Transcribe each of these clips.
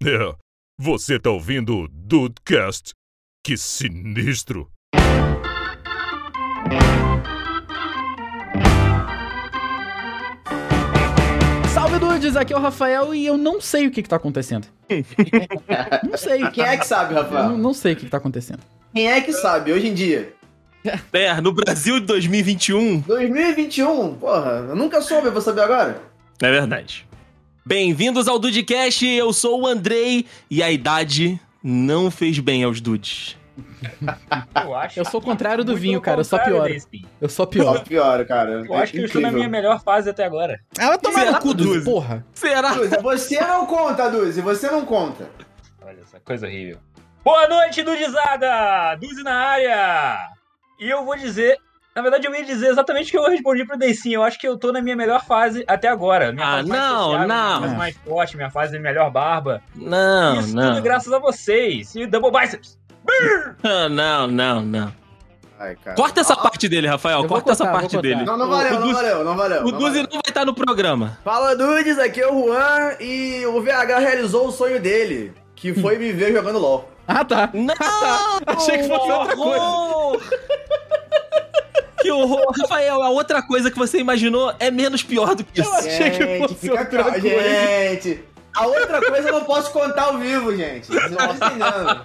É, você tá ouvindo o Dudecast? Que sinistro! Salve dudes, aqui é o Rafael e eu não sei o que, que tá acontecendo. não sei. Quem é que sabe, Rafael? não, não sei o que, que tá acontecendo. Quem é que sabe hoje em dia? É, no Brasil de 2021. 2021, porra, eu nunca soube, eu vou saber agora. É verdade. Bem-vindos ao Dudecast, eu sou o Andrei e a idade não fez bem aos dudes. Eu acho. Eu sou o contrário do vinho, cara, eu só pioro. Eu sou Só pior. pior, cara. Eu acho que eu estou na minha melhor fase até agora. Ah, vai tomar Será, no cu, Duzi? porra. Será? Duzi, você não conta, Duzi, você não conta. Olha essa coisa horrível. Boa noite, Dudizada! Duzi na área! E eu vou dizer. Na verdade, eu ia dizer exatamente o que eu respondi pro Deicinho. Eu acho que eu tô na minha melhor fase até agora. Minha Ah, não, sociável, não. Minha fase mais forte, minha fase de melhor barba. Não, Isso não. tudo graças a vocês. E Double Biceps. Ah, Não, não, não. Ai, cara. Corta essa Ah, parte dele, Rafael. Corta essa cortar, parte vou cortar. dele. Não, não O- valeu, o não Duzi- valeu, não valeu. O não Duzi não vai estar no programa. Fala, Dudes, aqui é o Juan e o VH realizou o sonho dele, que foi me ver jogando LOL. Ah, tá. Não! Achei que fosse outra horror! Que horror! Rafael, a outra coisa que você imaginou é menos pior do que isso. achei que Gente, fosse fica outra coisa. Gente, a outra coisa eu não posso contar ao vivo, gente. Vocês não estão entendendo.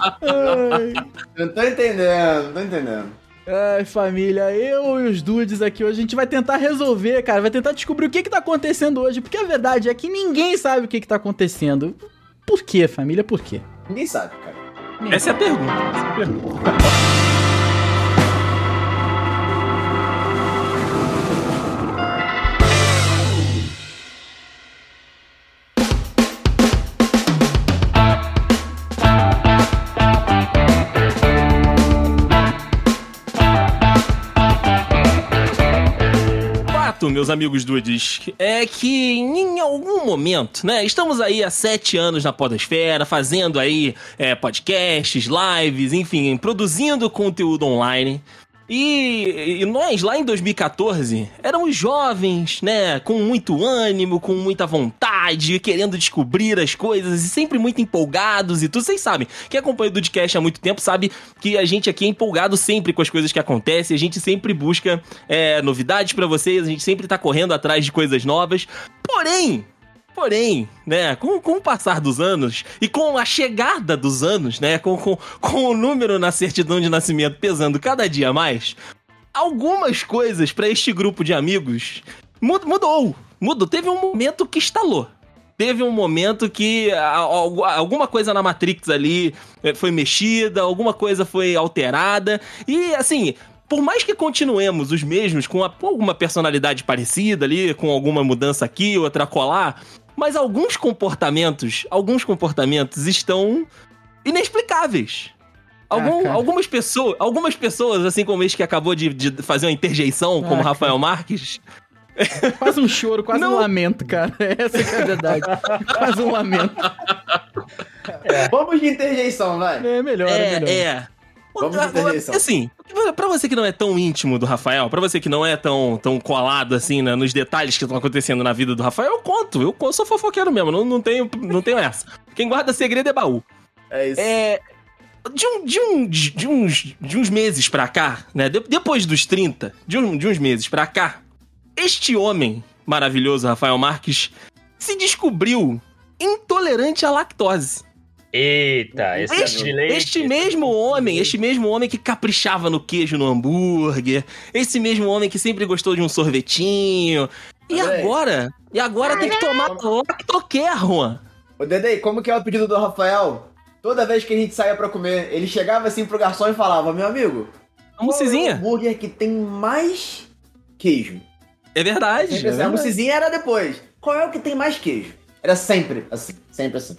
Eu não tô entendendo, não tô entendendo. Ai, família, eu e os dudes aqui hoje, a gente vai tentar resolver, cara, vai tentar descobrir o que que tá acontecendo hoje, porque a verdade é que ninguém sabe o que que tá acontecendo. Por quê, família? Por quê? Ninguém sabe, cara. Essa é a pergunta. Essa é a pergunta. Fato, meus amigos dudes, é que em algum momento, né? Estamos aí há sete anos na Podosfera, fazendo aí é, podcasts, lives, enfim, produzindo conteúdo online. E, e nós, lá em 2014, éramos jovens, né? Com muito ânimo, com muita vontade, querendo descobrir as coisas e sempre muito empolgados e tudo. Vocês sabem, quem acompanha o Dudcast há muito tempo sabe que a gente aqui é empolgado sempre com as coisas que acontecem, a gente sempre busca é, novidades pra vocês, a gente sempre tá correndo atrás de coisas novas. Porém, Porém, né, com, com o passar dos anos e com a chegada dos anos, né, com, com, com o número na certidão de nascimento pesando cada dia mais, algumas coisas pra este grupo de amigos mu- mudou. Mudou. Teve um momento que estalou. Teve um momento que alguma coisa na Matrix ali eh, foi mexida, alguma coisa foi alterada. E assim, por mais que continuemos os mesmos, com, alguma personalidade parecida ali, com alguma mudança aqui, outra colar, mas alguns comportamentos, alguns comportamentos estão inexplicáveis. Algum- Ah, algumas pessoas, algumas pessoas, assim como este que acabou de, de fazer uma interjeição, como Rafael Marques, Quase um choro, quase Não. um lamento, cara. Essa que é a verdade. quase um lamento. Vamos de interjeição, vai. É melhor, é, É, melhor. é. Vamos Agora. Assim, pra você que não é tão íntimo do Rafael, pra você que não é tão, tão colado assim né, nos detalhes que estão acontecendo na vida do Rafael, eu conto. Eu, eu sou fofoqueiro mesmo, não, não, tenho, não tenho essa. Quem guarda segredo é baú. É isso. É. De, um, de, um, de, uns, de uns meses pra cá, né? de- depois dos 30, de, um- de uns meses pra cá, este homem maravilhoso, Rafael Marques, se descobriu intolerante à lactose. Eita, esse é Este, de leite. este mesmo homem, este mesmo homem que caprichava no queijo no hambúrguer, esse mesmo homem que sempre gostou de um sorvetinho. E agora? E agora tem que tomar lactocare, Juan. Ô, Dedei, como que é o pedido do Rafael? Toda vez que a gente saía pra comer, ele chegava assim pro garçom e falava, meu amigo, A qual é hambúrguer que tem mais queijo? É verdade. Sempre é assim, a verdade. mucizinha era depois. Qual é o que tem mais queijo? Era sempre assim, sempre assim.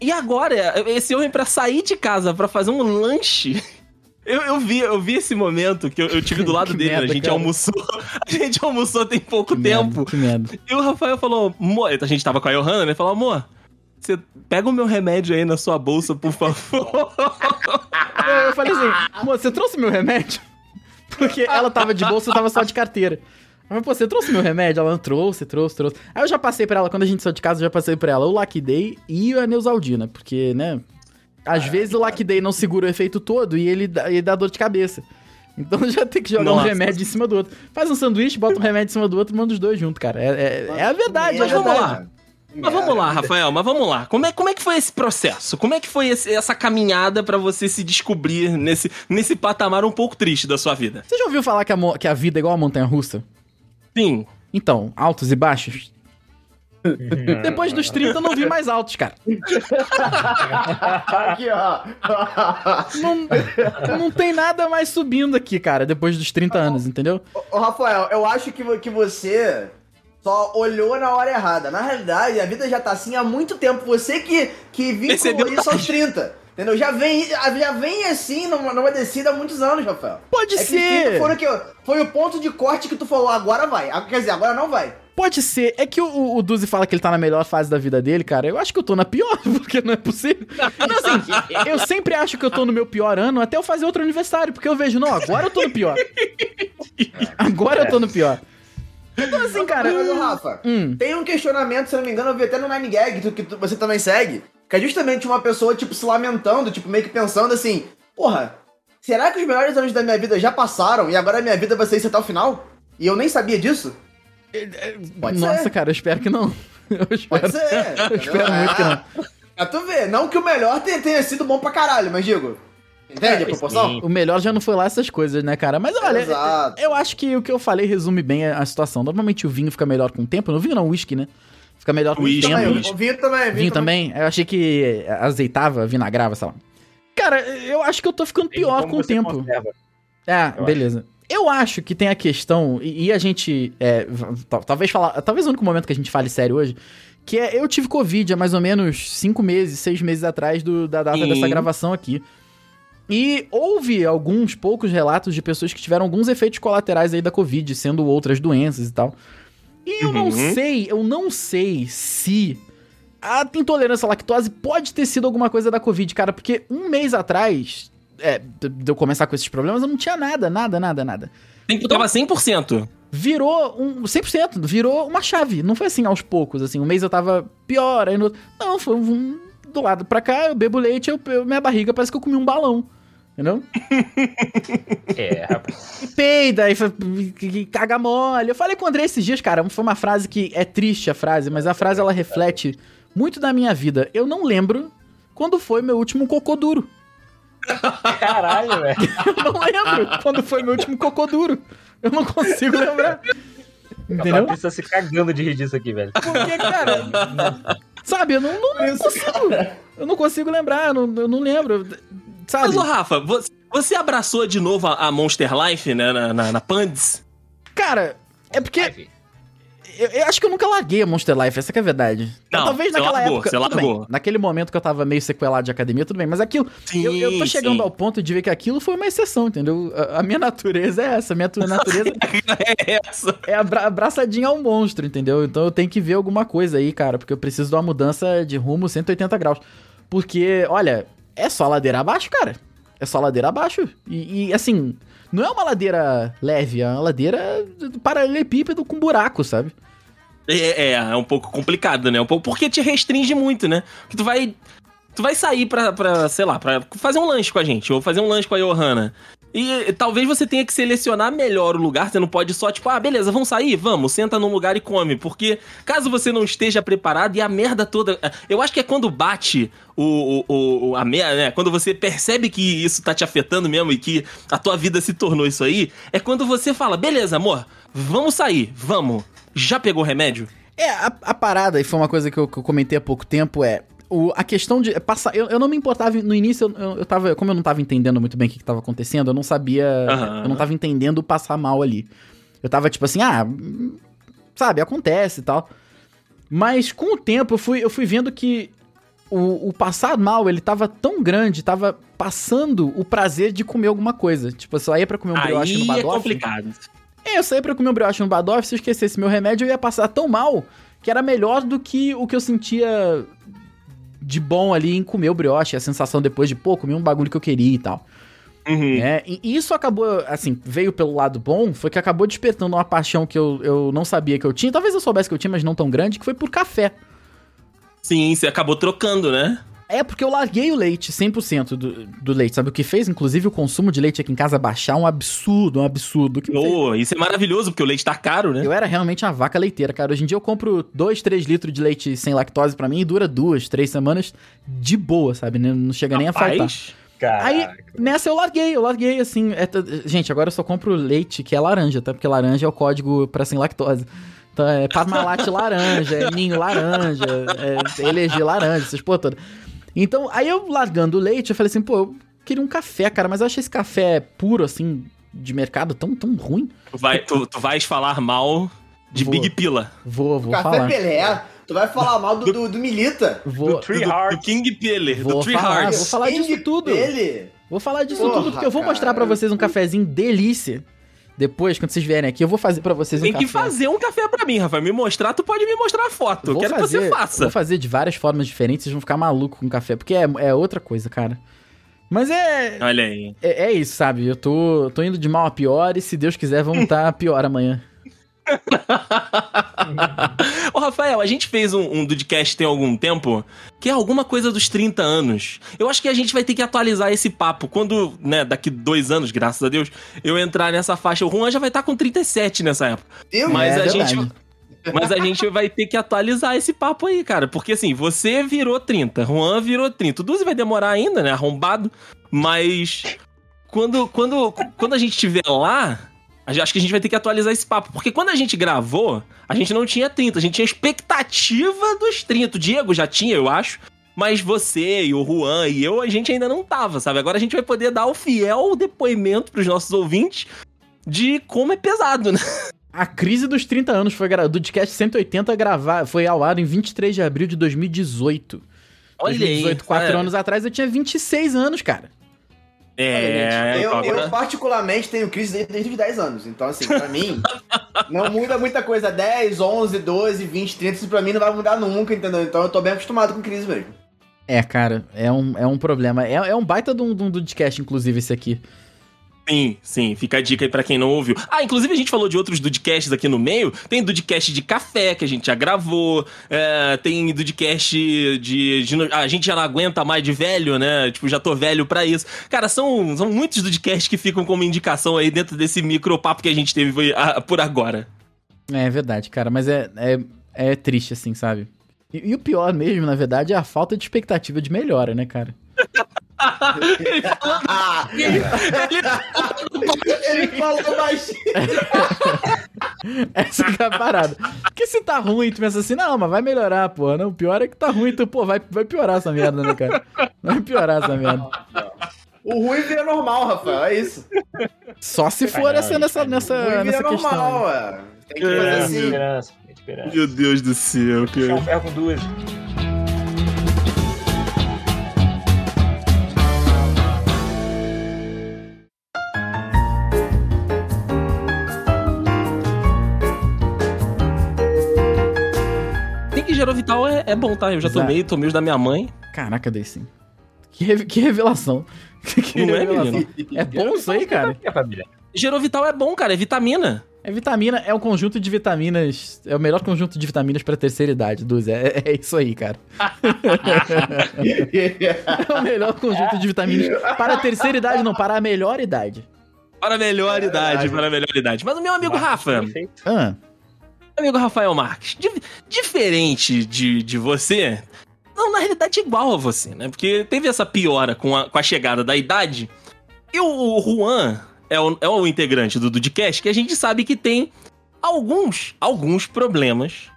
E agora, esse homem pra sair de casa pra fazer um lanche. Eu, eu vi, eu vi esse momento que eu, eu tive do lado dele. merda, a gente cara. almoçou. A gente almoçou tem pouco Que tempo. merda, que merda. E o Rafael falou, amor, a gente tava com a Johanna, né? Falou, amor, você pega o meu remédio aí na sua bolsa, por favor. Eu, falei assim, moça, você trouxe meu remédio? Porque ela tava de bolsa, eu tava só de carteira. Mas, pô, você trouxe meu remédio? Ela não trouxe, trouxe, trouxe. Aí eu já passei pra ela, quando a gente saiu de casa, eu já passei pra ela o Lucky Day e a Neusaldina, porque, né? Às vezes o Lucky Day não segura o efeito todo e ele dá, ele dá dor de cabeça. Então já tem que jogar Nossa. um remédio em cima do outro. Faz um sanduíche, bota um remédio em cima do outro e manda os dois junto, cara. É, é, é a verdade, é Mas vamos verdade. lá. Mas vamos lá, Rafael, mas vamos lá. Como é, como é que foi esse processo? Como é que foi esse- essa caminhada pra você se descobrir nesse, nesse patamar um pouco triste da sua vida? Você já ouviu falar que a, que a vida é igual a montanha russa? Sim. Então, altos e baixos? Depois dos 30 eu não vi mais altos, cara. Aqui, ó. Não, não tem nada mais subindo aqui, cara, depois dos 30 anos, entendeu? Ô, Rafael, eu acho que, que você só olhou na hora errada. Na realidade, a vida já tá assim há muito tempo. Você que, que Percebeu vinculou isso aos 30. Entendeu? Já vem, já vem assim numa, numa descida há muitos anos, Rafael. Pode É que os 30 ser. foram que, foi o ponto de corte que tu falou, agora vai. Ah, Quer dizer, agora não vai. Pode ser. É que o, o Duzi fala que ele tá na melhor fase da vida dele, cara. Eu acho que eu tô na pior, porque não é possível. Não, assim, eu sempre acho que eu tô no meu pior ano até eu fazer outro aniversário, porque eu vejo, não, agora eu tô no pior. Agora eu tô no pior. Então, assim, cara. Mas, Rafa, Hum. tem um questionamento, se eu não me engano, eu vi até no Nine Gag, tu- que tu- você também segue, que é justamente uma pessoa, tipo, se lamentando, tipo, meio que pensando assim, porra, será que os melhores anos da minha vida já passaram e agora a minha vida vai ser isso até o final? E eu nem sabia disso? Pode Nossa, ser. cara, eu espero que não. Eu espero. Pode ser. Eu espero muito que não. É tu ver, não que o melhor tenha, sido bom pra caralho, mas digo, entende a proporção? sim. O melhor já não foi lá essas coisas, né, cara? Mas olha, Exato. eu acho que o que eu falei resume bem a a situação. Normalmente o vinho fica melhor com o tempo. No vinho não, o whisky, né? Fica melhor com o tempo. Também, o vinho também, Vinho também? Eu achei que azeitava, vinagrava, sei lá. Cara, eu acho que eu tô ficando pior com o tempo. conserva. É, Eu beleza. Eu acho que tem a questão, e, e a gente. é, talvez falar. Talvez o único momento que a gente fale sério hoje. Que é, eu tive Covid há mais ou menos cinco meses, seis meses atrás do- da data Sim. dessa gravação aqui. E houve alguns poucos relatos de pessoas que tiveram alguns efeitos colaterais aí da Covid, sendo outras doenças e tal. E eu não Uhum. sei, eu não sei se a intolerância à lactose pode ter sido alguma coisa da Covid, cara, porque um mês atrás, é, de eu começar com esses problemas, eu não tinha nada, nada, nada, nada. Tem- Tava 100%. Virou um 100%, virou uma chave. Não foi assim aos poucos, assim, um mês eu tava pior, aí no outro. Não, foi um, do lado pra cá, eu bebo leite, eu, eu- minha barriga parece que eu comi um balão. Entendeu? É, rapaz. E peida, aí foi- e caga mole. Eu falei com o André esses dias, cara, foi uma frase que é triste a frase, mas a frase ela reflete muito da minha vida. Eu não lembro quando foi meu último cocô duro. Caralho, velho. Eu não lembro quando foi meu último cocô duro. Eu não consigo lembrar. Entendeu? Tá se cagando de rir disso aqui, velho. Porque, cara. Sabe, eu não, não- não consigo. Eu não consigo lembrar, eu não, eu não lembro. Sabe? Mas, ô Rafa, você, você abraçou de novo a, a Monster Life, né, na, na, na Pandes? Cara, é porque. Eu, eu acho que eu nunca larguei a Monster Life, essa que é a verdade. Não, Talvez você naquela largou, época. você largou. bem, naquele momento que eu tava meio sequelado de academia, tudo bem. Mas aquilo. Sim, eu, eu tô chegando sim. ao ponto de ver que aquilo foi uma exceção, entendeu? A, a minha natureza é essa. A minha tu- natureza É essa. é abra abraçadinha ao monstro, entendeu? Então eu tenho que ver alguma coisa aí, cara, porque eu preciso de uma mudança de rumo 180 graus. Porque, olha, é só ladeira abaixo, cara. É só ladeira abaixo. E, e, assim, não é uma ladeira leve, é uma ladeira paralelepípedo com buraco, sabe? É, é, é um pouco complicado, né? Um pouco, porque te restringe muito, né? Porque tu vai. Tu vai sair pra, pra, sei lá, pra fazer um lanche com a gente, ou fazer um lanche com a Johanna. E eh, talvez você tenha que selecionar melhor o lugar, você não pode só, tipo, ah, beleza, vamos sair? Vamos, senta num lugar e come. Porque caso você não esteja preparado e a merda toda. Eu acho que é quando bate o, o, o- a merda, né? Quando você percebe que isso tá te afetando mesmo e que a tua vida se tornou isso aí, é quando você fala, beleza, amor, vamos sair, vamos. Já pegou remédio? É, a, a parada, e foi uma coisa que eu, que eu comentei há pouco tempo, é. O, a questão de passar. Eu, eu não me importava. No início, eu, eu, eu tava. Como eu não tava entendendo muito bem o que, que tava acontecendo, eu não sabia. Aham. Eu não tava entendendo o passar mal ali. Eu tava tipo assim, ah. Sabe, acontece e tal. Mas com o tempo eu fui, eu fui vendo que o, o passar mal, ele tava tão grande, tava passando o prazer de comer alguma coisa. Tipo, eu só ia pra comer um brioche no Aí é Badoff. complicado. É, eu saía pra comer um brioche no Badoff, se eu esquecesse meu remédio, eu ia passar tão mal que era melhor do que o que eu sentia de bom ali em comer o brioche, a sensação depois de, pô, comer um bagulho que eu queria e tal. Uhum. né? E isso acabou, assim, veio pelo lado bom, foi que acabou despertando uma paixão que eu, eu não sabia que eu tinha. Talvez eu soubesse que eu tinha, mas não tão grande, que foi por café. Sim, você acabou trocando, né? É, porque eu larguei o leite, 100% do, do leite. Sabe o que fez? Inclusive, o consumo de leite aqui em casa baixar um absurdo, um absurdo. Que Oh, isso é maravilhoso, porque o leite tá caro, né? Eu era realmente uma vaca leiteira, cara. Hoje em dia eu compro 2, 3 litros de leite sem lactose pra mim e dura duas, três semanas de boa, sabe? Não chega nem a faltar. Parabéns. Aí, Caraca. nessa eu larguei, eu larguei, assim. é t- gente, agora eu só compro leite que é laranja, tá? Porque laranja é o código pra sem lactose. Então é Parmalat laranja, é Ninho laranja, é LG laranja, essas porra toda. Então, aí eu largando o leite, eu falei assim, pô, eu queria um café, cara, mas eu achei esse café puro, assim, de mercado tão, tão ruim. Tu, vai, tu, tu vais falar mal de Vou. Big Pila. Vou, vou Café falar. Pelé. Tu vai falar mal do, do, do Milita. Vou, Do Tree do, do. King Pele, do Vou Tree falar, Hearts. vou falar disso tudo. Ele. Vou falar disso Porra, tudo, porque eu vou mostrar pra cara. vocês um cafezinho delícia. Depois, quando vocês vierem aqui, eu vou fazer pra vocês Tem um que café. fazer um café pra mim, Rafael. Me mostrar, tu pode me mostrar a foto. Eu quero fazer, que você faça. Vou fazer de várias formas diferentes, vocês vão ficar malucos com café, porque é, é outra coisa, cara. Mas é, Olha aí. é, é isso, sabe? Eu tô, tô indo de mal a pior e se Deus quiser, vamos estar pior amanhã. Ô, Rafael, a gente fez um, um Dudcast tem algum tempo, que é alguma coisa dos 30 anos. Eu acho que a gente vai ter que atualizar esse papo. Quando, né, daqui dois anos, graças a Deus, eu entrar nessa faixa. O Juan já vai estar com 37 nessa época. Viu? Mas É a verdade. gente. Mas a gente vai ter que atualizar esse papo aí, cara. Porque assim, você virou 30, Juan virou 30. O Duzi vai demorar ainda, né? Arrombado. Mas. Quando, quando, quando a gente estiver lá, acho que a gente vai ter que atualizar esse papo. Porque quando a gente gravou, a gente não tinha 30, a gente tinha expectativa dos 30. O Diego já tinha, eu acho. Mas você e o Juan e eu, a gente ainda não tava, sabe? Agora a gente vai poder dar o fiel depoimento pros nossos ouvintes de como é pesado, né? A crise dos 30 anos foi gra... do podcast 180 gravar, foi ao ar em 23 de abril de 2018. Olha 2018, aí. 4 é. anos atrás, eu tinha 26 anos, cara. É, eu, eu particularmente tenho crise desde, desde os 10 anos. Então, assim, pra mim, não muda muita coisa. 10, 11, 12, 20, 30, isso pra mim não vai mudar nunca, entendeu? Então eu tô bem acostumado com crise mesmo. É, cara, é um, é um problema. É, é um baita de um, de um podcast, inclusive, esse aqui. Sim, sim, fica a dica aí pra quem não ouviu. Ah, inclusive a gente falou de outros Dudcasts aqui no meio. Tem Dudcast de café, que a gente já gravou. é, tem Dudcast de, de. ah, A gente já não aguenta mais de velho, né? Tipo, já tô velho pra isso. Cara, são, são muitos Dudcasts que ficam como indicação aí dentro desse micropapo que a gente teve ah, por agora. É verdade, cara, mas é, é, é triste, assim, sabe? E, e o pior mesmo, na verdade, é a falta de expectativa de melhora, né, cara? Ah, ele falou baixinho. Essa que é a parada. Porque se tá ruim, tu pensa assim, não, mas vai melhorar, pô. Não, o pior é que tá ruim, tu, pô, vai, vai piorar essa merda, né, cara? Vai piorar essa merda. O ruim vira normal, Rafael, é isso. Só se for essa, nessa, O ruim nessa, nessa questão. normal, aí. é. Tem que É, fazer Tem assim. esperança, tem esperança. Meu Deus do céu, Puxar um ferro com duas. Gerovital é, é bom, tá? Eu já Exato. tomei, tomei os da minha mãe. Caraca, daí sim. Que, re- que revelação. Que Não é, revelação. menino? É bom isso aí, cara. É, família. Gerovital é bom, cara, é vitamina. É vitamina, é um conjunto de vitaminas. É o melhor conjunto de vitaminas pra terceira idade, Duz. É, é isso aí, cara. É o melhor conjunto de vitaminas para a terceira idade, não, para a melhor idade. Para a melhor É idade, para a melhor idade. Mas o meu amigo Rafa, Perfeito. Ah, amigo Rafael Marques, di- diferente de, de você, não, na realidade igual a você, né? Porque teve essa piora com a, com a chegada da idade. E o, o Juan é o, é o integrante do Dudcast que a gente sabe que tem alguns, alguns problemas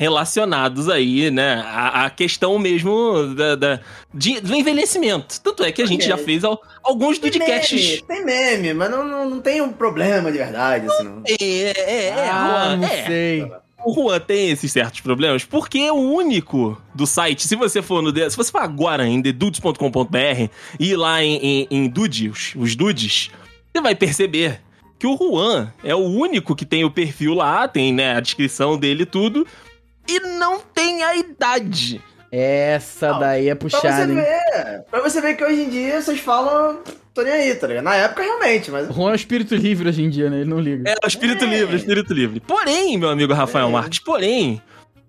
relacionados aí, né? A, a questão mesmo da, da- de- do envelhecimento. Tanto é que a gente Ok. já fez al- alguns Tem Dudcasts. meme, tem meme, mas não, não, não tem um problema de verdade, assim, não. É, é, é, ah, Juan, não é. sei. O Juan tem esses certos problemas porque é o único do site. Se você for no. Se você for agora em thedudes.com.br e ir lá em, em, em Dude, os, os Dudes, você vai perceber que o Juan é o único que tem o perfil lá, tem né, a descrição dele e tudo, e não tem a idade. Essa Não, daí é Pra você puxada, hein? ver, pra você ver que hoje em dia vocês falam, tô nem aí, tá ligado? Na época realmente, mas. Juan é o espírito livre hoje em dia, né? Ele não liga. É, o espírito livre, o espírito livre. Porém, meu amigo Rafael É. Marques, porém,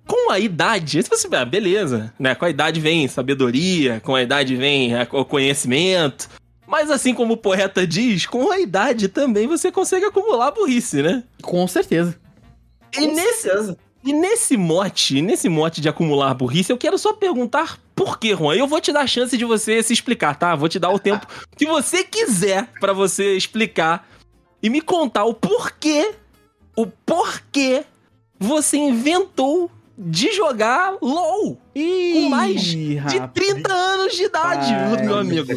com a idade, se você ah, beleza, né? Com a idade vem sabedoria, com a idade vem é, o conhecimento. Mas assim como o poeta diz, com a idade também você consegue acumular burrice, né? Com certeza. E nesse, certeza. E nesse mote, nesse mote de acumular burrice, eu quero só perguntar por que, Juan. Eu vou te dar a chance de você se explicar, tá? Vou te dar o tempo que você quiser pra você explicar e me contar o porquê, o porquê você inventou de jogar LOL Ih, com mais de rapaz. 30 anos de idade, meu amigo.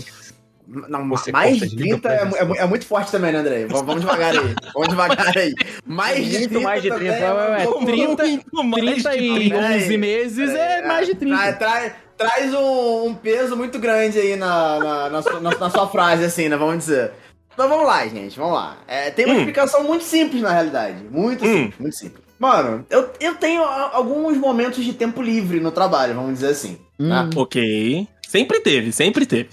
Não, Você mais de de 30 é, é é muito forte também, né, André? Vamos, devagar aí. Vamos devagar aí. Mais de Muito 30 mais de também 30, é um ué, pouco- 30, Muito mais 30 de e 30. 11 meses é mais de 30. Traz, traz, traz um, um peso muito grande aí na, na, na, sua, na- na sua frase, assim, né? Vamos dizer. Então vamos lá, gente, vamos lá. É, tem uma Hum. explicação muito simples, na realidade. Muito Hum. simples, muito simples. Mano, eu, eu tenho alguns momentos de tempo livre no trabalho, vamos dizer assim. tá? Hum. Ok. Sempre teve, sempre teve.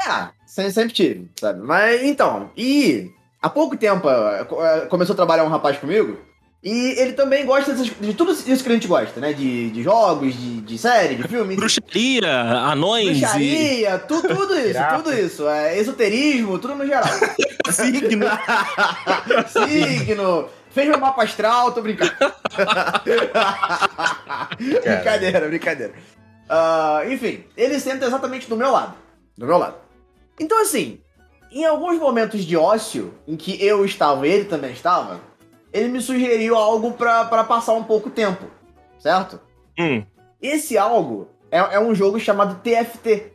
É, sempre tive, sabe? Mas então, e há pouco tempo eh, eh, começou a trabalhar um rapaz comigo. E ele também gosta dessas- de tudo isso que a gente gosta, né? De, de jogos, de, de série, de filme. Bruxaria, anões e Bruxaria, tu, tudo isso, tudo isso. É, esoterismo, tudo no geral. signo. Signo. Fez meu mapa astral, tô brincando. brincadeira, brincadeira. Ah, enfim, ele senta exatamente do meu lado. Do meu lado. Então, assim, em alguns momentos de ócio em que eu estava e ele também estava, ele me sugeriu algo pra, pra passar um pouco tempo, certo? Hum. Esse algo é, é um jogo chamado TFT.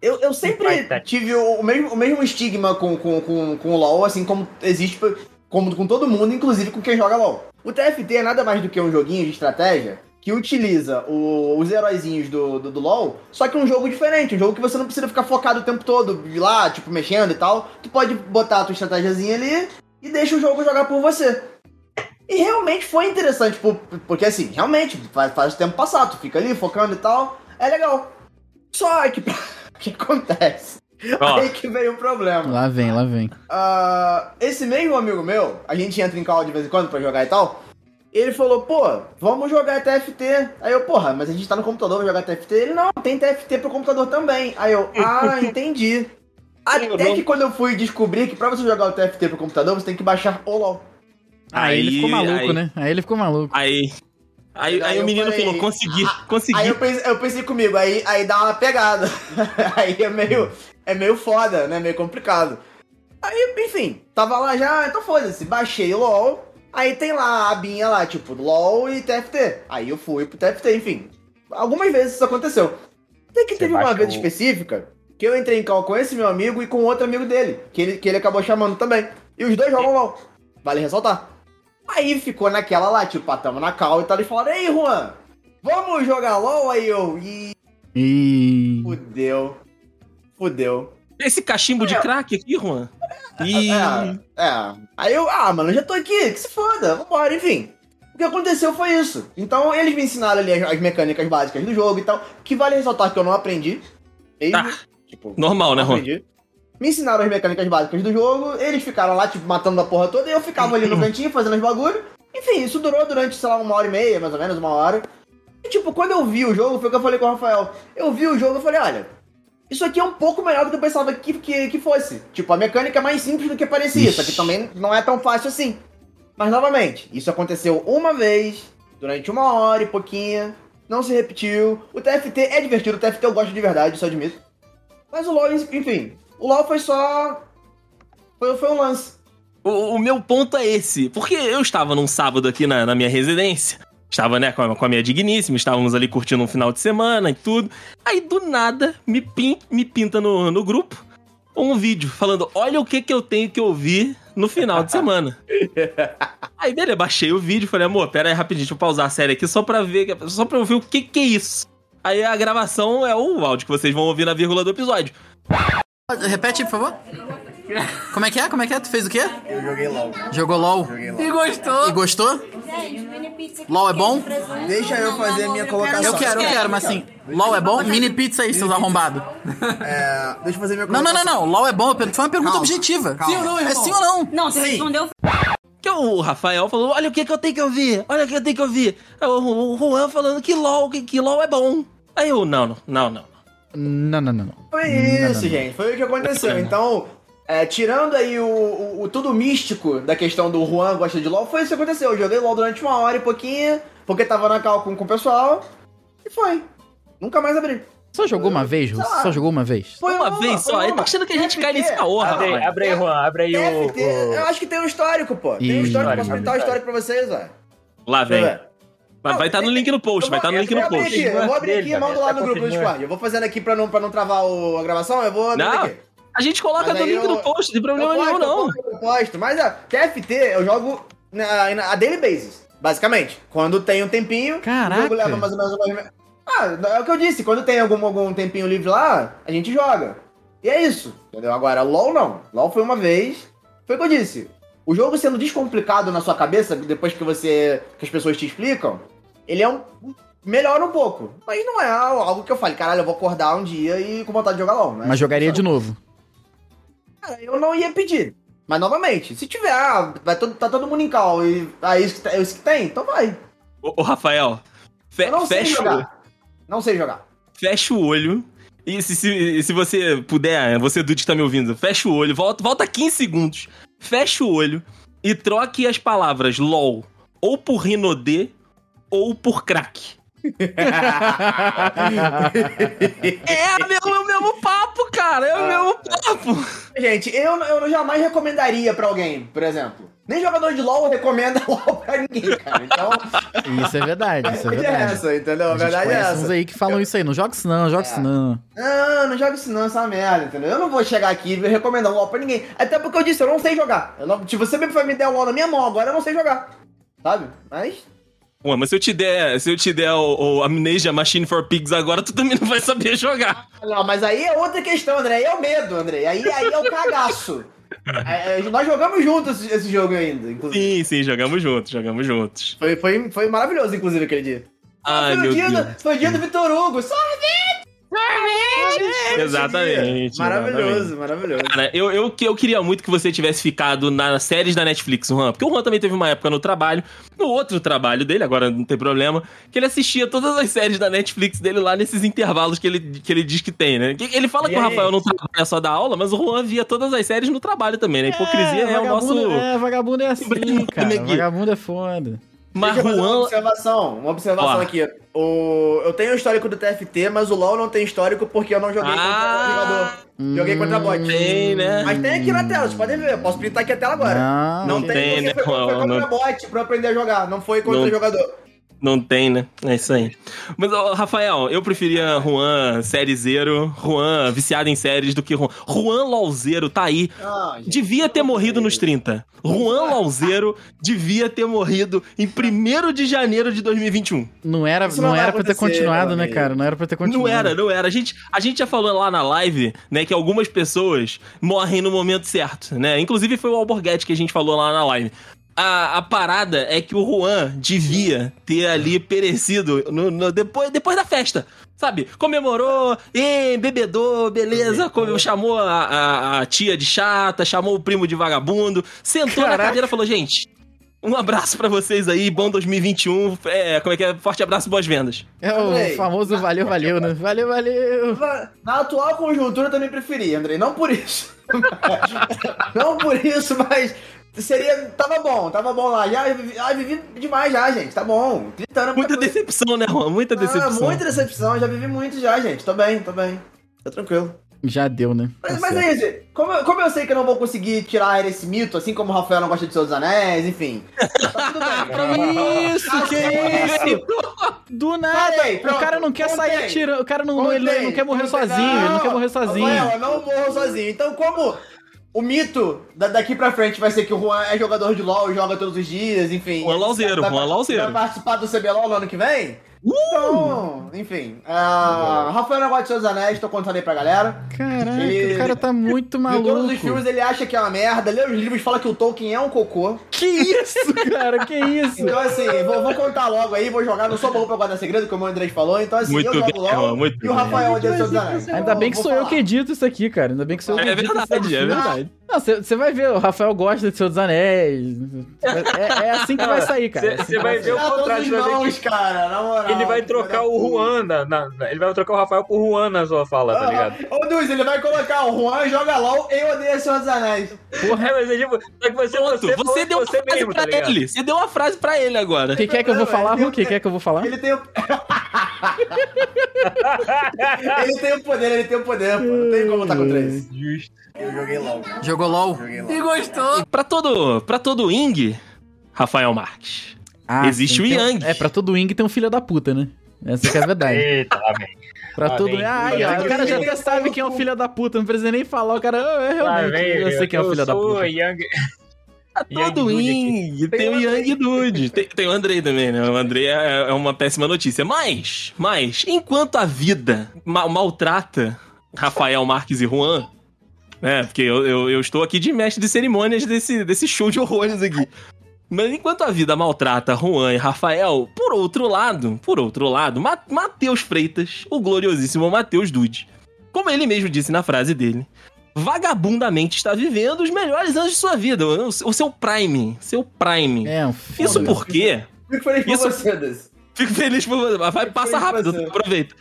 Eu, eu sempre tive o, o mesmo, o mesmo estigma com, com, com, com o LoL, assim como existe como, com todo mundo, inclusive com quem joga LoL. O TFT é nada mais do que um joguinho de estratégia que utiliza o- os heróizinhos do, do, do LoL, só que um jogo diferente, um jogo que você não precisa ficar focado o tempo todo lá, tipo, mexendo e tal. Tu pode botar a tua estratégiazinha ali e deixa o jogo jogar por você. E realmente foi interessante, por- porque assim, realmente, faz, faz o tempo passar, tu fica ali focando e tal, é legal. Só que, o que acontece? Ó. Aí que veio o problema. Lá vem, lá vem. Ah, esse mesmo amigo meu, a gente entra em call de vez em quando pra jogar e tal, ele falou, pô, vamos jogar TFT. Aí eu, porra, mas a gente tá no computador, vai jogar TFT? Ele, não, tem TFT pro computador também. Aí eu, ah, entendi. Até que quando eu fui descobrir que pra você jogar o TFT pro computador, você tem que baixar o LoL. Aí, ele ficou maluco, aí- né? Aí ele ficou maluco. Aí. Aí, Aí aí o menino falei, falou: consegui, Aí consegui. eu pensei, eu pensei comigo, aí, aí dá uma pegada. aí é meio, é meio foda, né? Meio complicado. Aí, enfim, tava lá já, então foda-se, baixei o LOL. Aí tem lá a abinha lá, tipo, LOL e TFT. Aí eu fui pro TFT, enfim. Algumas vezes isso aconteceu. Até que Você teve uma vez o- específica que eu entrei em call com esse meu amigo e com outro amigo dele, que ele, que ele acabou chamando também. E os dois jogam LOL. Vale ressaltar. Aí ficou naquela lá, tipo, ah, tamo na call e tal. Eles falaram, ei, Juan, vamos jogar LOL? Aí eu, ih, E... fudeu. Fudeu. Esse cachimbo de crack aqui, Juan. E. É, é. Aí eu, ah, mano, já tô aqui, que se foda, vambora, enfim. O que aconteceu foi isso. Então eles me ensinaram ali as, as mecânicas básicas do jogo e tal, que vale ressaltar que eu não aprendi. Mesmo, Tá. tipo, Normal, né, aprendi. Me ensinaram as mecânicas básicas do jogo, eles ficaram lá, tipo, matando a porra toda, e eu ficava ali no cantinho fazendo os bagulho. Enfim, isso durou durante, sei lá, uma hora e meia, mais ou menos, uma hora. E, tipo, quando eu vi o jogo, foi o que eu falei com o Rafael. Eu vi o jogo e falei, olha, isso aqui é um pouco melhor do que eu pensava que, que, que fosse. Tipo, a mecânica é mais simples do que parecia, só que também não é tão fácil assim. Mas, novamente, isso aconteceu uma vez, durante uma hora e pouquinho, não se repetiu. O TFT é divertido, o TFT eu gosto de verdade, eu admito. Mas o LoL, enfim, o LoL foi só... Foi, foi um lance. O, o meu ponto é esse. Porque eu estava num sábado aqui na, na minha residência. Estava, né, com a, com a minha digníssima, estávamos ali curtindo um final de semana e tudo. Aí, do nada, me, pin, me pinta no, no grupo um vídeo falando: olha o que que eu tenho que ouvir no final de semana. aí, beleza, baixei o vídeo falei, amor, pera aí rapidinho, deixa eu pausar a série aqui só pra ver, só pra eu ver o que que é isso. Aí a gravação é o áudio que vocês vão ouvir na vírgula do episódio. Repete, por favor. Como é que é? Como é que é? Tu fez o quê? Eu joguei LoL. Jogou LOL. Joguei LoL. E gostou? E gostou? LOL é bom? Deixa eu não, fazer não, minha não, colocação. Eu quero, eu quero, mas assim, LOL é bom? Mini pizza aí, seus arrombados. É, deixa eu fazer minha Não, não, não, não. LOL é bom? Foi uma pergunta Calma, objetiva. calma. Sim ou não, É sim ou não? Não, você Sim. respondeu Que o Rafael falou, olha o que, que eu tenho que ouvir, olha o que eu tenho que ouvir. Aí O, Juan falando que LOL, que, que LOL é bom. Aí eu, não, não, não, não. Não, não, não, não. Foi Não, isso, não, não. gente. Foi o que aconteceu. Então, é, tirando aí o, o- o tudo místico da questão do Juan gosta de LOL, foi isso que aconteceu. Eu joguei LOL durante uma hora e pouquinho, porque tava na cal com, com o pessoal, e foi. Nunca mais abri. Só jogou uma vez, Russo? Só jogou uma vez? Foi Uma vez só, ele tá achando que a gente cai nesse caô, rapaz. abre aí, Juan, abre aí o. TFT, o- eu acho que tem um histórico, pô. Tem um Ih. histórico, posso Histórico, printar o histórico. histórico pra vocês, ó. Lá vem. Vai estar no link no post, vai estar vou- no link no post. aqui, eu vou abrir aqui e mando lá tá no grupo do. Discord. Eu vou fazendo aqui pra não, pra não travar o- a gravação, eu vou abrir Não, aqui. A gente coloca aí link eu- no post, não tem problema eu nenhum, não. Eu posto. Mas a TFT eu jogo na, na- a daily basis, basicamente. Quando tem um tempinho, Caraca. o jogo leva mais ou menos uma... Ah, é o que eu disse, quando tem algum, algum tempinho livre lá, a gente joga. E é isso, entendeu? Agora, LoL não. LoL foi uma vez, foi o que eu disse. O jogo sendo descomplicado na sua cabeça, depois que você. que as pessoas te explicam, ele é um. melhora um pouco. Mas não é algo que eu fale, caralho, eu vou acordar um dia e com vontade de jogar LoL, né? Mas jogaria de novo. Cara, eu não ia pedir. Mas novamente, se tiver, ah, vai todo, tá todo mundo em call e ah, isso, tá- é isso que tem, então vai. Ô, ô, Rafael, fe- Eu não sei fecha, o- jogar. Não sei jogar. fecha o olho. E se, se, se você puder, você Dude que tá me ouvindo, fecha o olho, volta, volta 15 segundos, fecha o olho e troque as palavras LOL ou por Rinodê ou por crack. É o mesmo, é o mesmo papo, cara, é o mesmo papo. Gente, eu, eu jamais recomendaria pra alguém, por exemplo. Nem jogador de LoL recomenda LoL pra ninguém, cara. Então, Isso é verdade, isso a é verdade é verdade. essa, entendeu? A verdade é conhece uns essa. aí que falam isso aí. Não joga isso não, joga isso não. Não, não joga isso não, essa merda, entendeu? Eu não vou chegar aqui e recomendar LoL pra ninguém. Até porque eu disse, eu não sei jogar. Eu não, se você me me der LoL na minha mão agora, eu não sei jogar. Sabe? Mas. Ué, mas se eu te der, se eu te der o, o Amnesia Machine for Pigs agora, tu também não vai saber jogar. Não, mas aí é outra questão, André. Aí é o medo, André. Aí, aí é o cagaço. É, é, nós jogamos juntos esse, jogo ainda, inclusive. Sim, sim, jogamos juntos, jogamos juntos. Foi, foi, foi maravilhoso, inclusive, aquele dia. Ai, foi, meu o dia Deus. do, foi o dia do Vitor Hugo. Sorvete! Sorvete! Exatamente, Maravilhoso, maravilhoso. Cara, eu, eu, eu queria muito que você tivesse ficado nas séries da Netflix, o Juan. Porque o Juan também teve uma época no trabalho, no outro trabalho dele, agora não tem problema, que ele assistia todas as séries da Netflix dele lá nesses intervalos que ele, que ele diz que tem, né? Ele fala E que o aí? Rafael não trabalha só da aula, mas o Juan via todas as séries no trabalho também, né? Hipocrisia é, o vagabundo, nosso. É, vagabundo é assim, cara. Vagabundo é foda. Mas fazer uma Juan. observação, uma observação Ó. aqui. O, eu tenho o histórico do TFT, mas o LoL não tem histórico porque eu não joguei Ah. contra jogador. Joguei contra bot. Tem, né? Mas tem aqui na tela, vocês podem ver. Eu posso printar aqui a tela agora. Não, Não, tem, tem, porque né, foi, foi Juan? contra Não- bot pra eu aprender a jogar, não foi contra Não- jogador. Não tem, né? É isso aí. Mas, ó, Rafael, eu preferia Juan sériezeiro, Juan viciado em séries do que Juan. Juan LOLzeiro tá aí. Ah, gente. Devia ter morrido nos 30. Juan LOLzeiro devia ter morrido em 1 de janeiro de 2021. Não era, Isso não não era pra ter continuado, né, cara? Não era pra ter continuado. Não era, não era. A gente, a gente já falou lá na live, né, que algumas pessoas morrem no momento certo, né? Inclusive foi o Alborguete que a gente falou lá na live. A, a parada é que o Juan devia ter ali perecido no- no- depois, depois da festa. Sabe? Comemorou, e bebedou, beleza. come- chamou a, a- a tia de chata, chamou o primo de vagabundo, sentou na Caraca. cadeira e falou: gente. Um abraço pra vocês aí, bom 2021. É, como é que é? Forte abraço, boas vendas. É o Andrei. famoso valeu, valeu, né? Valeu, valeu. Na atual conjuntura eu também preferi, Andrei. Não por isso. não por isso, mas seria. Tava bom, tava bom lá. Já vivi, ah, vivi demais já, gente. Tá bom. Gritando Muita coisa. decepção, né, Juan? Muita Ah, decepção. muita decepção, já vivi muito já, gente. Tô bem, tô bem. Tá tranquilo. Já deu, né? Mas, Tá mas é isso, como eu, como eu sei que eu não vou conseguir tirar esse mito, assim como o Rafael não gosta de dos Anéis, enfim. Tá tudo bem. Isso, que isso? Do nada. Parei, o pronto, cara não quer sair contei. atirando. O cara não, não, ele Contei, não quer morrer contei. sozinho. Ele não quer morrer sozinho. Rafael, eu não morro sozinho. Então, como o mito da- daqui pra frente vai ser que o Juan é jogador de LoL, joga todos os dias, enfim. Juan Lauzeiro, vai, Juan Lauzeiro. Vai participar do CBLOL no ano que vem? Então, enfim. Uh, Rafael Negócio de Seus Anéis, tô contando aí pra galera. Caraca, Ele- o cara tá muito Viu todos os maluco. filmes ele acha que é uma merda, lê os livros fala que o Tolkien é um cocô. Que isso, cara? Que isso? Então, assim, vou, vou contar logo aí, vou jogar, não sou bom pra guardar segredo, como o Andrés falou, então assim, Muito eu jogo bem, logo. muito e o. Rafael odeia seus anéis. Ainda bem que sou eu que edito isso aqui, cara. Ainda bem que sou eu que É edito verdade, é verdade. Não, você vai ver, o Rafael gosta de Senhor dos Anéis. É, é assim que vai sair, cara. Cê- É assim vai ver o contrato, os vai ver mãos, cara, na moral. Ele vai trocar o Juan, na, na- na- ele vai trocar o Rafael por Juan na sua fala, tá ligado? Ah, Ô, Duz, ele vai colocar o Juan joga LOL, eu odeio Senhor dos Anéis. É, mas é tipo, só que você, Pronto, você, você, deu uma você frase mesmo, pra tá ligado? ele. Você deu uma frase pra ele agora. O que, que é que eu vou falar, Ru? O que, que é que eu vou falar? Ele tem o... ele tem o poder, ele tem o poder, pô. Não tem como lutar contra isso. Justo. Eu joguei LOL. Jogou LOL. Joguei LOL. E gostou. Pra todo, pra todo Ing, Rafael Marques. Ah, Existe o tem- Yang. É, pra todo Wing tem um filho da puta, né? Essa que é a verdade. Eita, vem. Pra Lá todo. vem. Ah, Yang. o cara já até sabe quem é o filho da puta, não precisa nem falar. O cara, ah, é Lá realmente, vem, eu sei quem é o filho da puta. Young... Pra Yang todo Dude Ing, tem o Yang Dude. Tem, tem o Andrei também, né? O Andrei é, é uma péssima notícia. Mas, mas, enquanto a vida ma- maltrata Rafael Marques e Juan, né? Porque eu, eu, eu estou aqui de mestre de cerimônias desse, desse show de horrores aqui. Mas enquanto a vida maltrata Juan e Rafael, por outro lado, por outro lado, Ma Matheus Freitas, o gloriosíssimo Matheus Dude, como ele mesmo disse na frase dele, vagabundamente está vivendo os melhores anos de sua vida, o, o seu prime, seu prime. É, Isso porque Fico feliz por Isso- você. Fico feliz por você. Vai, passa rápido, aproveita.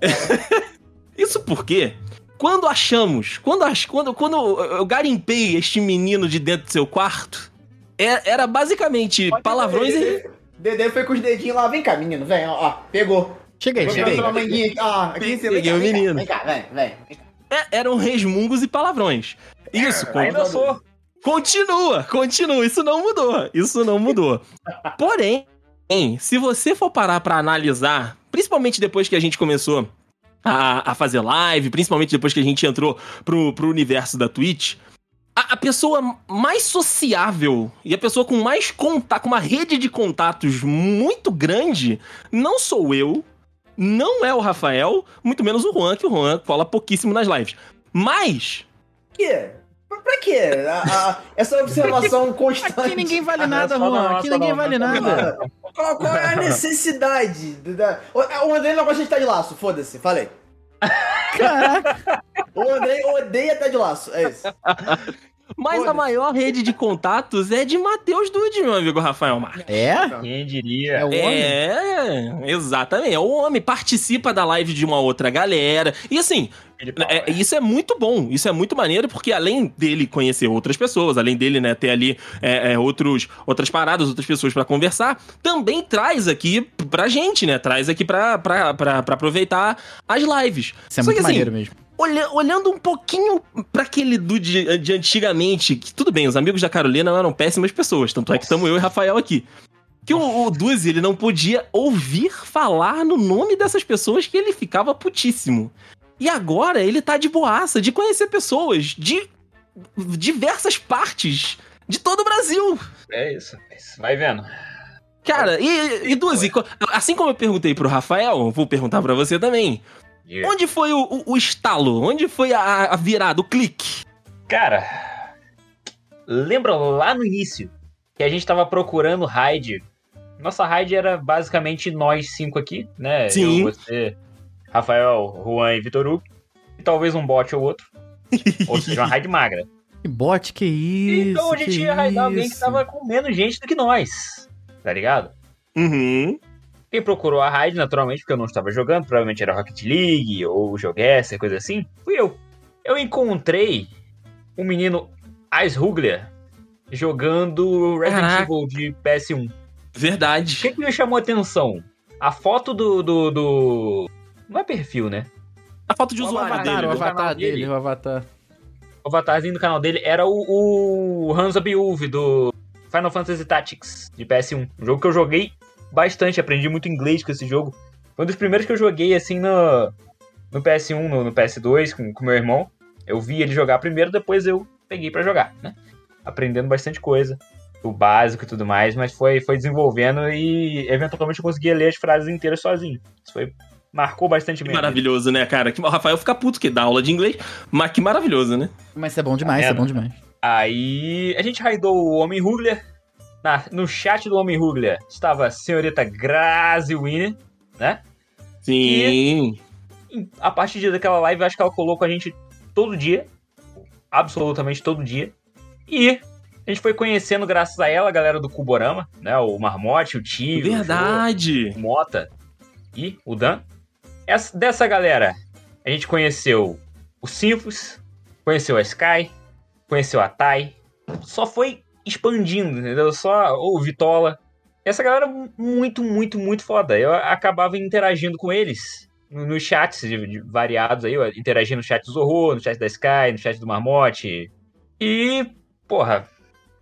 Isso porque, quando achamos, quando, ach, quando, quando eu garimpei este menino de dentro do seu quarto, é- era basicamente palavrões e. Dedê, Dedê foi com os dedinhos lá, vem cá, menino, vem, ó, ó, pegou. Chega aí, chega aí. manguinha aqui, ó, aqui vem Peguei o vem cá, menino. Vem cá, vem, vem. vem cá. é- eram resmungos e palavrões. Isso, con- Ainda sou. continua, continua. Isso não mudou. Isso não mudou. Porém, se você for parar pra analisar, principalmente depois que a gente começou a, a fazer live, principalmente depois que a gente entrou pro, pro universo da Twitch, a, pessoa mais sociável e a pessoa com mais contato, com uma rede de contatos muito grande, não sou eu, não é o Rafael, muito menos o Juan, que o Juan cola pouquíssimo nas lives. Mas, quê? Pra pra quê? A- a- essa observação constante. Aqui ninguém vale Ah, nada, Juan. nossa, Aqui ninguém não, vale não, não. nada. Qual, qual é a necessidade? da- O, o André não gosta de estar de laço, foda-se, falei. Caraca. O André odeia estar de laço, é isso. mas a Foda-se. maior rede de contatos é de Matheus Dude, meu amigo Rafael Marques. É? Quem É diria? o homem? É, exatamente. É o homem, participa da live de uma outra galera. E assim, Fala, é- isso é muito bom, isso é muito maneiro, porque além dele conhecer outras pessoas, além dele, né, ter ali é, é, outros, outras paradas, outras pessoas pra conversar, também traz aqui pra gente, né? Traz aqui pra, pra, pra, pra aproveitar as lives. Isso é Só muito que, assim, maneiro mesmo. Olha- olhando um pouquinho pra aquele do de, de antigamente, que tudo bem, os amigos da Carolina eram péssimas pessoas, tanto é que estamos eu e Rafael aqui. Que o, o Duzi, ele não podia ouvir falar no nome dessas pessoas que ele ficava putíssimo. E agora ele tá de boaça de conhecer pessoas de diversas partes de todo o Brasil. É isso. é isso. Vai vendo. Cara, e, e Duzi, assim como eu perguntei pro Rafael, vou perguntar pra você também. Diga. Onde foi o, o- o estalo? Onde foi a, a virada, o clique? Cara, lembra lá no início que a gente tava procurando raid? Nossa raid era basicamente nós cinco aqui, né? Sim. Eu, você, Rafael, Juan e Vitor Hugo. E talvez um bot ou outro. ou seja, uma raid magra. Que bot, que isso? então a gente ia raidar alguém que tava com menos gente do que nós. Tá ligado? Uhum. Quem procurou a raid, naturalmente, porque eu não estava jogando, provavelmente era Rocket League ou Joguessa, coisa assim, fui eu. Eu encontrei um menino Ice Hugler jogando Resident Caraca. Evil de PS1. O Verdade. que, que me chamou a atenção? A foto do, do, do- Não é perfil, né? A foto de O O usuário avatar, dele. o avatar dele. dele, o avatar. O avatarzinho do canal dele era o, o Hansa Beulve do Final Fantasy Tactics de PS1. Um jogo que eu joguei bastante, aprendi muito inglês com esse jogo. Foi um dos primeiros que eu joguei assim no, no PS1, no, no PS2 com, com meu irmão. Eu vi ele jogar primeiro, depois eu peguei pra jogar, né? Aprendendo bastante coisa. o básico e tudo mais, mas foi, foi desenvolvendo e eventualmente eu conseguia ler as frases inteiras sozinho. Isso foi. Marcou bastante Que mesmo. maravilhoso, né, cara? Que, o Rafael fica puto que dá aula de inglês, mas que maravilhoso, né? Mas isso é bom demais, isso é bom demais. Aí a gente raidou o Homem Rugler. Na, no chat do Homem Rugler estava a senhorita Grazi Winner, né? Sim. E a partir daquela live, acho que ela colou com a gente todo dia. Absolutamente todo dia. E a gente foi conhecendo, graças a ela, a galera do Cuborama, né? O Marmote, o Tio, Verdade. o Mota e o Dan. Essa, dessa galera, a gente conheceu o Sinfos, conheceu a Sky, conheceu a Tai. Só foi expandindo, entendeu? Só o Vitola. Essa galera muito, muito, muito foda. Eu acabava interagindo com eles no- nos chats variados aí, eu interagindo no chat do Zorro, no chat da Sky, no chat do Marmote. E, porra,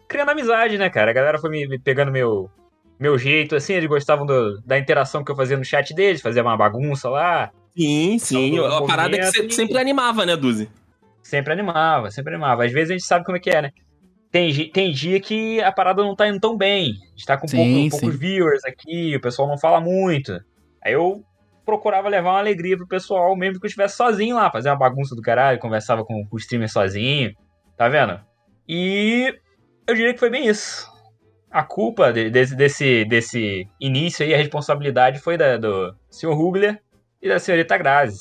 criando amizade, né, cara? A galera foi me, me pegando meu, meu jeito, assim, eles gostavam do- da interação que eu fazia no chat deles, fazia uma bagunça lá. Sim, sim. Todo A parada é que você sempre animava, né, Duzi? Sempre animava, sempre animava. Às vezes a gente sabe como é que é, né? Tem, tem dia que a parada não tá indo tão bem. A gente tá com Sim, pouco- sim. poucos viewers aqui, o pessoal não fala muito. Aí eu procurava levar uma alegria pro pessoal, mesmo que eu estivesse sozinho lá, fazer uma bagunça do caralho, conversava com, com o streamer sozinho, tá vendo? E eu diria que foi bem isso. A culpa de- desse, desse, desse início aí, a responsabilidade foi da, do Sr. Rugler e da senhorita Grazi.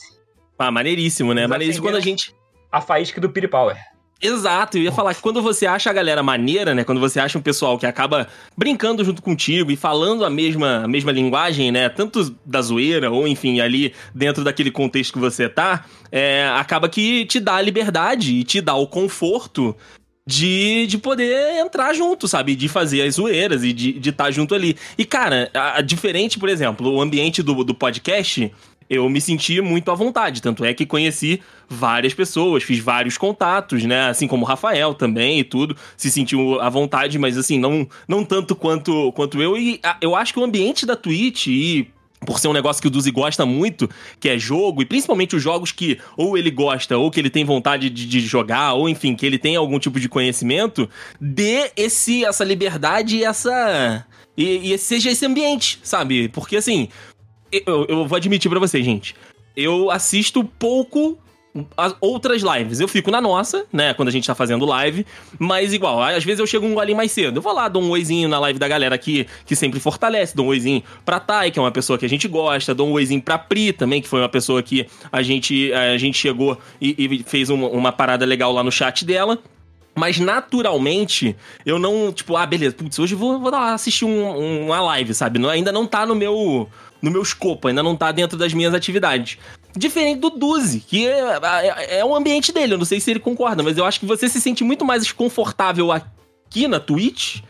Ah, maneiríssimo, né? Eles Maneiríssimo quando a gente. A faísca do Piri Power. Exato, eu ia falar que quando você acha a galera maneira, né? Quando você acha um pessoal que acaba brincando junto contigo e falando a mesma, a mesma linguagem, né? Tanto da zoeira, ou enfim, ali dentro daquele contexto que você tá, é, acaba que te dá a liberdade e te dá o conforto de, de poder entrar junto, sabe? De fazer as zoeiras e de estar junto ali. E, cara, a, a diferente, por exemplo, o ambiente do, do podcast, eu me senti muito à vontade. Tanto é que conheci várias pessoas, fiz vários contatos, né? Assim como o Rafael também e tudo. Se sentiu à vontade, mas assim, não, não tanto quanto, quanto eu. E a, eu acho que o ambiente da Twitch e por ser um negócio que o Duzi gosta muito, que é jogo, e principalmente os jogos que ou ele gosta, ou que ele tem vontade de, de jogar, ou enfim, que ele tem algum tipo de conhecimento, dê esse, essa liberdade e essa. E, e seja esse ambiente, sabe? Porque assim, eu, eu vou admitir pra vocês, gente. Eu assisto pouco as outras lives. Eu fico na nossa, né, quando a gente tá fazendo live, mas igual, às vezes eu chego um golinho mais cedo. Eu vou lá, dou um oizinho na live da galera aqui, que sempre fortalece, dou um oizinho pra Thay, que é uma pessoa que a gente gosta, dou um oizinho pra Pri também, que foi uma pessoa que a gente, a gente chegou e, e fez uma, uma parada legal lá no chat dela. Mas naturalmente, eu não, tipo, ah, beleza, putz, hoje vou, vou assistir um- uma live, sabe? Não- ainda não tá no meu, no meu escopo, ainda não tá dentro das minhas atividades. Diferente do Duzi, que é, é, é o ambiente dele, eu não sei se ele concorda, mas eu acho que você se sente muito mais confortável aqui na Twitch,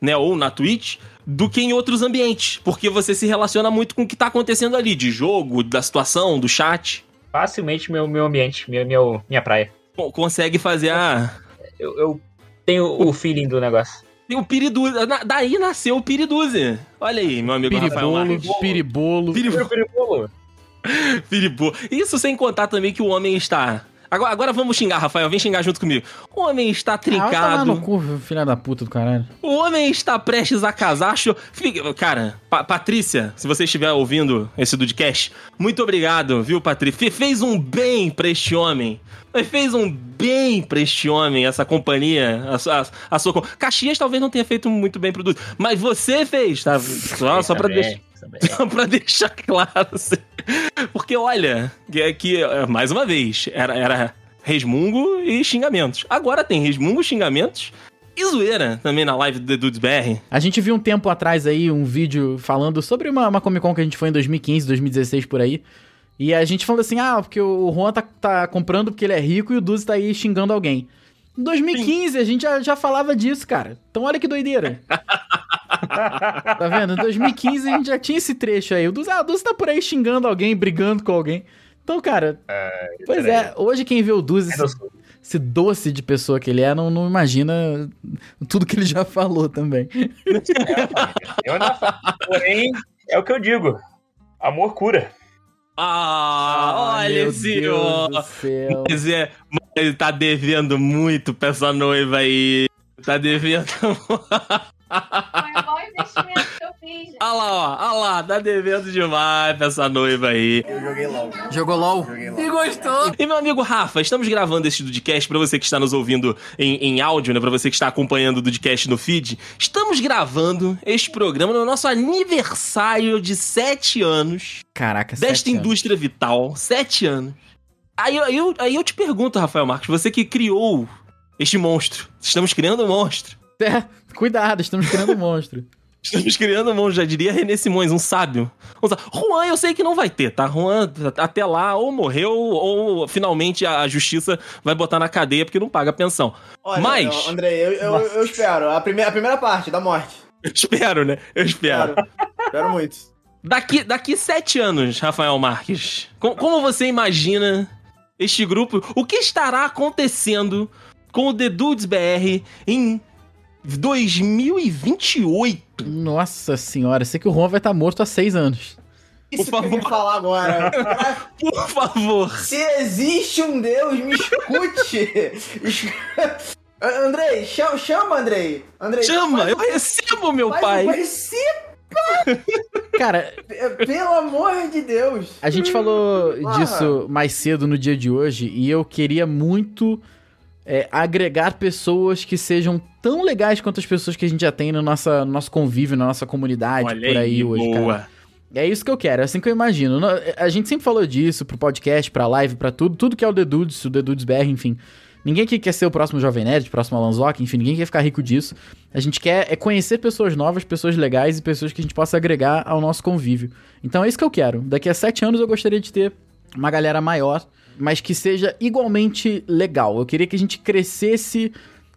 né, ou na Twitch, do que em outros ambientes, porque você se relaciona muito com o que tá acontecendo ali, de jogo, da situação, do chat. Facilmente meu, meu ambiente, meu, meu, minha praia. Con- Consegue fazer a... Eu, eu tenho o feeling do negócio. Tem o Piriduzi. Na- Daí nasceu o Piriduzi. Olha aí, meu amigo Rafael Piribolo, Marques. piribolo. Piribolo. Piripolo. Piribolo. Isso sem contar também que o homem está. Agora, agora vamos xingar, Rafael. Vem xingar junto comigo. O homem está Ah, vai tomar trincado. no cu, filha da puta do caralho. o homem está prestes a casar. Cara, Pa- Patrícia, se você estiver ouvindo esse Dudcast, muito obrigado, viu, Patrícia? Fe- Fez um bem pra este homem. Mas Fez um bem pra este homem, essa companhia, a, sua- a, a sua. Caxias talvez não tenha feito muito bem pro Dudu, mas você fez, tá? Só, só pra deixar. Só pra deixar claro. assim. Porque, olha, que, é que, é, mais uma vez, era, era resmungo e xingamentos. Agora tem resmungo, xingamentos e zoeira também na live do Dudes BR. A gente viu um tempo atrás aí um vídeo falando sobre uma, uma Comic Con que a gente foi em 2015, 2016 por aí. E a gente falando assim, ah, porque o Juan tá, tá comprando porque ele é rico e o Duzi tá aí xingando alguém. Em 2015 a gente já, já falava disso, cara. Então olha que doideira. tá vendo? Em 2015 a gente já tinha esse trecho aí. O Duzi, ah, o Duzi tá por aí xingando alguém, brigando com alguém. Então, cara, pois peraí. é, hoje quem vê o Duzi, esse, sou- esse doce de pessoa que ele é, não, não imagina tudo que ele já falou também. Eu ainda falo. Porém, é o que eu digo. Amor cura. Ah, olha meu esse Deus ó. do céu. Mas é, mas ele tá devendo muito pra essa noiva aí. Tá devendo. Foi o maior investimento gente. Olha lá, ó. Olha lá. Tá devendo demais pra essa noiva aí. Eu joguei LOL. Jogou LOL? Joguei LOL. E gostou? E meu amigo Rafa, estamos gravando esse Dudcast pra você que está nos ouvindo em, em áudio, né? Pra você que está acompanhando o Dudcast no feed. Estamos gravando este programa no nosso aniversário de sete anos Caraca, desta sete anos. indústria vital. Sete anos. Aí, eu- aí, eu, aí eu te pergunto, Rafael Marques, você que criou este monstro. Estamos criando um monstro. É, cuidado, estamos criando um monstro. Estamos criando um já diria René Simões, um sábio. Um sábio. Juan, eu sei que não vai ter, tá? Juan, até lá, ou morreu, ou finalmente a justiça vai botar na cadeia porque não paga pensão. Olha, Mas- eu- Andrei, eu, eu, eu espero. A primeira, a primeira parte da morte. Eu espero, né? Eu espero. Espero. espero muito. Daqui, daqui sete anos, Rafael Marques, co- como você imagina este grupo? O que estará acontecendo com o The Dudes BR em 2028? Nossa senhora, sei que o Juan vai estar morto há seis anos. Isso Por que eu ia favor. falar agora. Por favor. Se existe um Deus, me escute. Es- Andrei, chama, chama Andrei. Andrei. Chama, faz- eu recebo, meu faz pai. um parecido, Cara, Pelo amor de Deus. a gente falou Ah. disso mais cedo no dia de hoje e eu queria muito é, agregar pessoas que sejam tão legais quanto as pessoas que a gente já tem no, nossa, no nosso convívio, na nossa comunidade, Olha por aí hoje, cara. boa. É isso que eu quero, é assim que eu imagino. No- A gente sempre falou disso pro podcast, pra live, pra tudo. Tudo que é o The Dudes, o The Dudes BR, enfim. Ninguém aqui quer ser o próximo Jovem Nerd, o próximo Alanzoc, enfim, ninguém quer ficar rico disso. A gente quer é conhecer pessoas novas, pessoas legais e pessoas que a gente possa agregar ao nosso convívio. Então é isso que eu quero. Daqui a sete anos eu gostaria de ter uma galera maior, mas que seja igualmente legal. Eu queria que a gente crescesse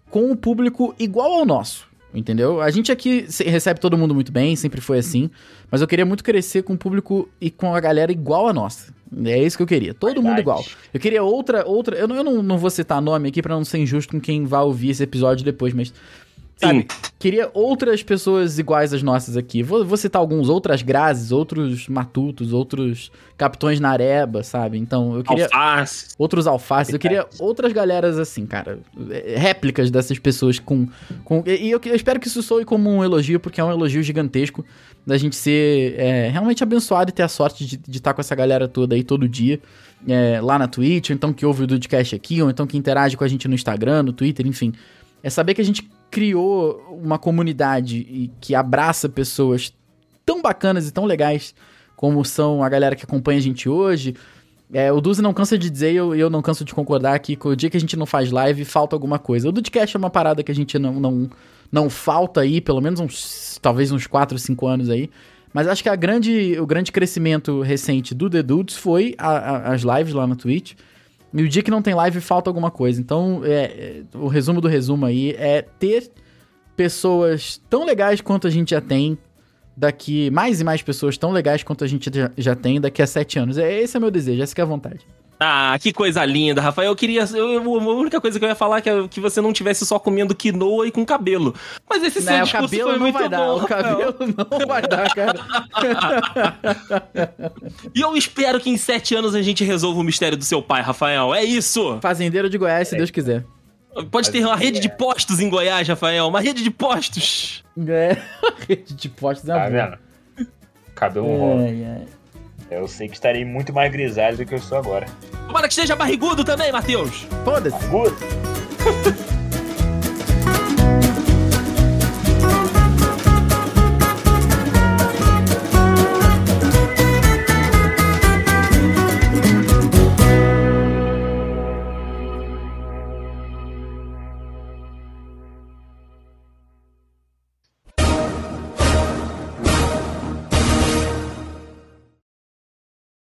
com o público igual ao nosso. Entendeu? A gente aqui recebe todo mundo muito bem, sempre foi assim. Mas eu queria muito crescer com o público e com a galera igual a nossa. É isso que eu queria. Todo mundo Verdade. igual. Eu queria outra. outra eu não, eu não, não vou citar nome aqui pra não ser injusto com quem vai ouvir esse episódio depois, mas. Sabe? Queria outras pessoas iguais às nossas aqui. Vou, vou citar alguns, outras Grazes, outros Matutos, outros Capitões Nareba, sabe? Então, eu queria Alface. outros alfaces. Eu queria outras galeras assim, cara. É, Réplicas dessas pessoas com. com e eu, eu espero que isso soe como um elogio, porque é um elogio gigantesco da gente ser é, realmente abençoado e ter a sorte de estar com essa galera toda aí todo dia. é, lá na Twitch, ou então que ouve o Dudcast aqui, ou então que interage com a gente no Instagram, no Twitter, enfim. É saber que a gente criou uma comunidade e que abraça pessoas tão bacanas e tão legais como são a galera que acompanha a gente hoje. É, o Duzi não cansa de dizer e eu, eu não canso de concordar que o dia que a gente não faz live, falta alguma coisa. O Dudcast é uma parada que a gente não, não, não falta aí, pelo menos uns, talvez uns 4, 5 anos aí. Mas acho que a grande, o grande crescimento recente do The Dudes foi a- a- as lives lá no Twitch. E o dia que não tem live, falta alguma coisa. Então, é, é, o resumo do resumo aí é ter pessoas tão legais quanto a gente já tem daqui... Mais e mais pessoas tão legais quanto a gente já, já tem daqui a sete anos. É, esse é meu desejo, essa é a vontade. Ah, que coisa linda, Rafael. Eu queria. eu- eu- a única coisa que eu ia falar é que, que você não tivesse só comendo quinoa e com cabelo. Mas esse seu Não, o discurso cabelo foi não muito vai dar, bom, o cabelo não vai dar, cara. E eu espero que em sete anos a gente resolva o mistério do seu pai, Rafael. É isso. Fazendeiro de Goiás, se Deus quiser. Pode ter uma rede de postos em Goiás, Rafael. Uma rede de postos. É, rede de postos é uma Tá boa. Cabelo rola. Ai, ai. Eu sei que estarei muito mais grisalho do que eu sou agora. Tomara que esteja barrigudo também, Matheus. Foda-se.